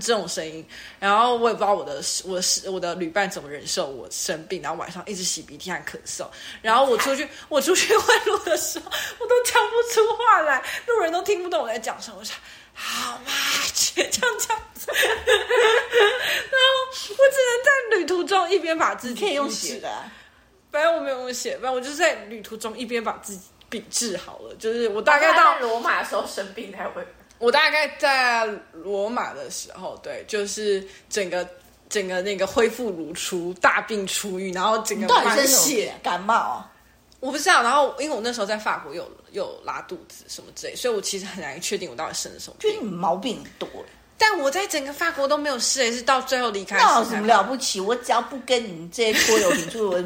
这种声音，然后我也不知道我的我的我的旅伴怎么忍受我生病，然后晚上一直洗鼻涕和咳嗽，然后我出去 我出去问路的时候，我都讲不出话来，路人都听不懂我在讲什么。我说 How much 这样这样子，然后我只能在旅途中一边把自己可以用写的，反正我没有用写，反正我就是在旅途中一边把自己病治好了，就是我大概到罗马的时候生病才会。我大概在罗马的时候，对，就是整个整个那个恢复如初，大病初愈，然后整个满血感冒，我不知道。然后因为我那时候在法国有有拉肚子什么之类，所以我其实很难确定我到底生了什么病。就你毛病多，但我在整个法国都没有事，也是到最后离开。那有什么了不起？我只要不跟你们这些拖油瓶住，我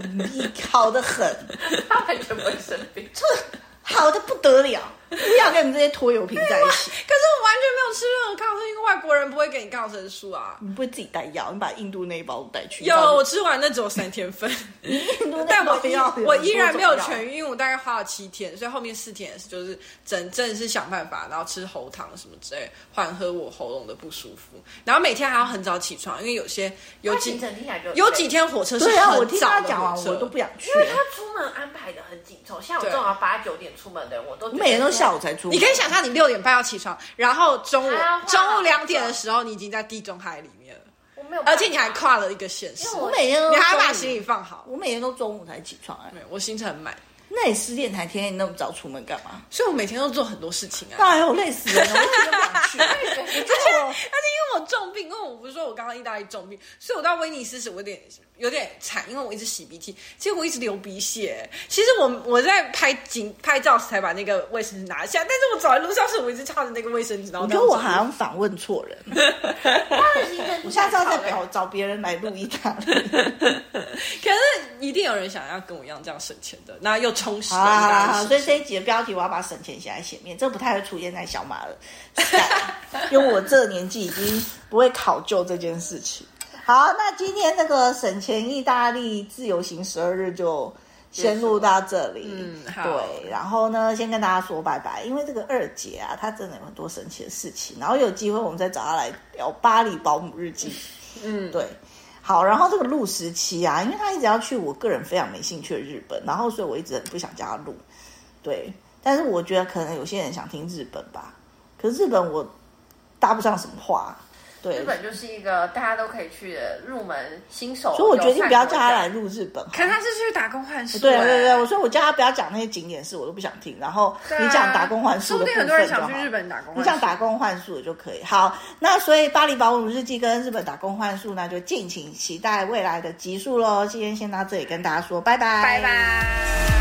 好的很，他完全不会生病，好的不得了。不 要跟你们这些拖油瓶在一起。可是我完全没有吃任何抗生素，因为外国人不会给你抗生素啊。你不会自己带药？你把印度那一包带去。有，我吃完那只有三天份。印度但我我依然没有痊愈，因为我大概花了七天，所以后面四天也是就是真正是想办法，然后吃喉糖什么之类，缓和我喉咙的不舒服。然后每天还要很早起床，因为有些有几有几天火车是很早的。我听他讲完，我都不想去。因为他出门安排的很紧凑，像我正好八九点出门的人，我都每天都下午才出门。你可以想象，你六点半要起床，然后中午中午两点的时候，你已经在地中海里面了。我没有，而且你还跨了一个县市。我每天都，你还要把行李放好。我每天都中午才起床哎，我行程很满。那你十点才天天那么早出门干嘛？所以我每天都做很多事情啊。哎呦，累死人了！去？而且而且因为我重病，因为我不是说我刚刚意大利重病，所以我到威尼斯时我有点有点惨，因为我一直洗鼻涕，结果我一直流鼻血。其实我我在拍景拍照时才把那个卫生纸拿下，但是我走在路上时我一直插着那个卫生纸。然后我觉得我好像访问错人。我下次要再找找别人来录一趟。可是一定有人想要跟我一样这样省钱的，那又充实。啊，所以这一集的标题我要把省钱写在前面，这不太会出现在小马了，因为我这个年纪已经不会考究这件事情。好，那今天那个省钱意大利自由行十二日就先录到这里。嗯，好。对，然后呢，先跟大家说拜拜，因为这个二姐啊，她真的有很多神奇的事情，然后有机会我们再找她来聊巴黎保姆日记。嗯，对。好，然后这个录时期啊，因为她一直要去我个人非常没兴趣的日本，然后所以我一直很不想叫他录，对。但是我觉得可能有些人想听日本吧，可是日本我搭不上什么话。对，日本就是一个大家都可以去的入门新手，所以我决定不要叫他来入日本。可是他是去打工换宿，对对对，我说我叫他不要讲那些景点事，我都不想听。然后你讲打工换宿的部分就好。说不定很多人想去日本打工，你讲打工换宿的就可以。好，那所以巴黎保姆日记跟日本打工换宿，那就敬请期待未来的集数喽。今天先到这里跟大家说拜拜，拜拜。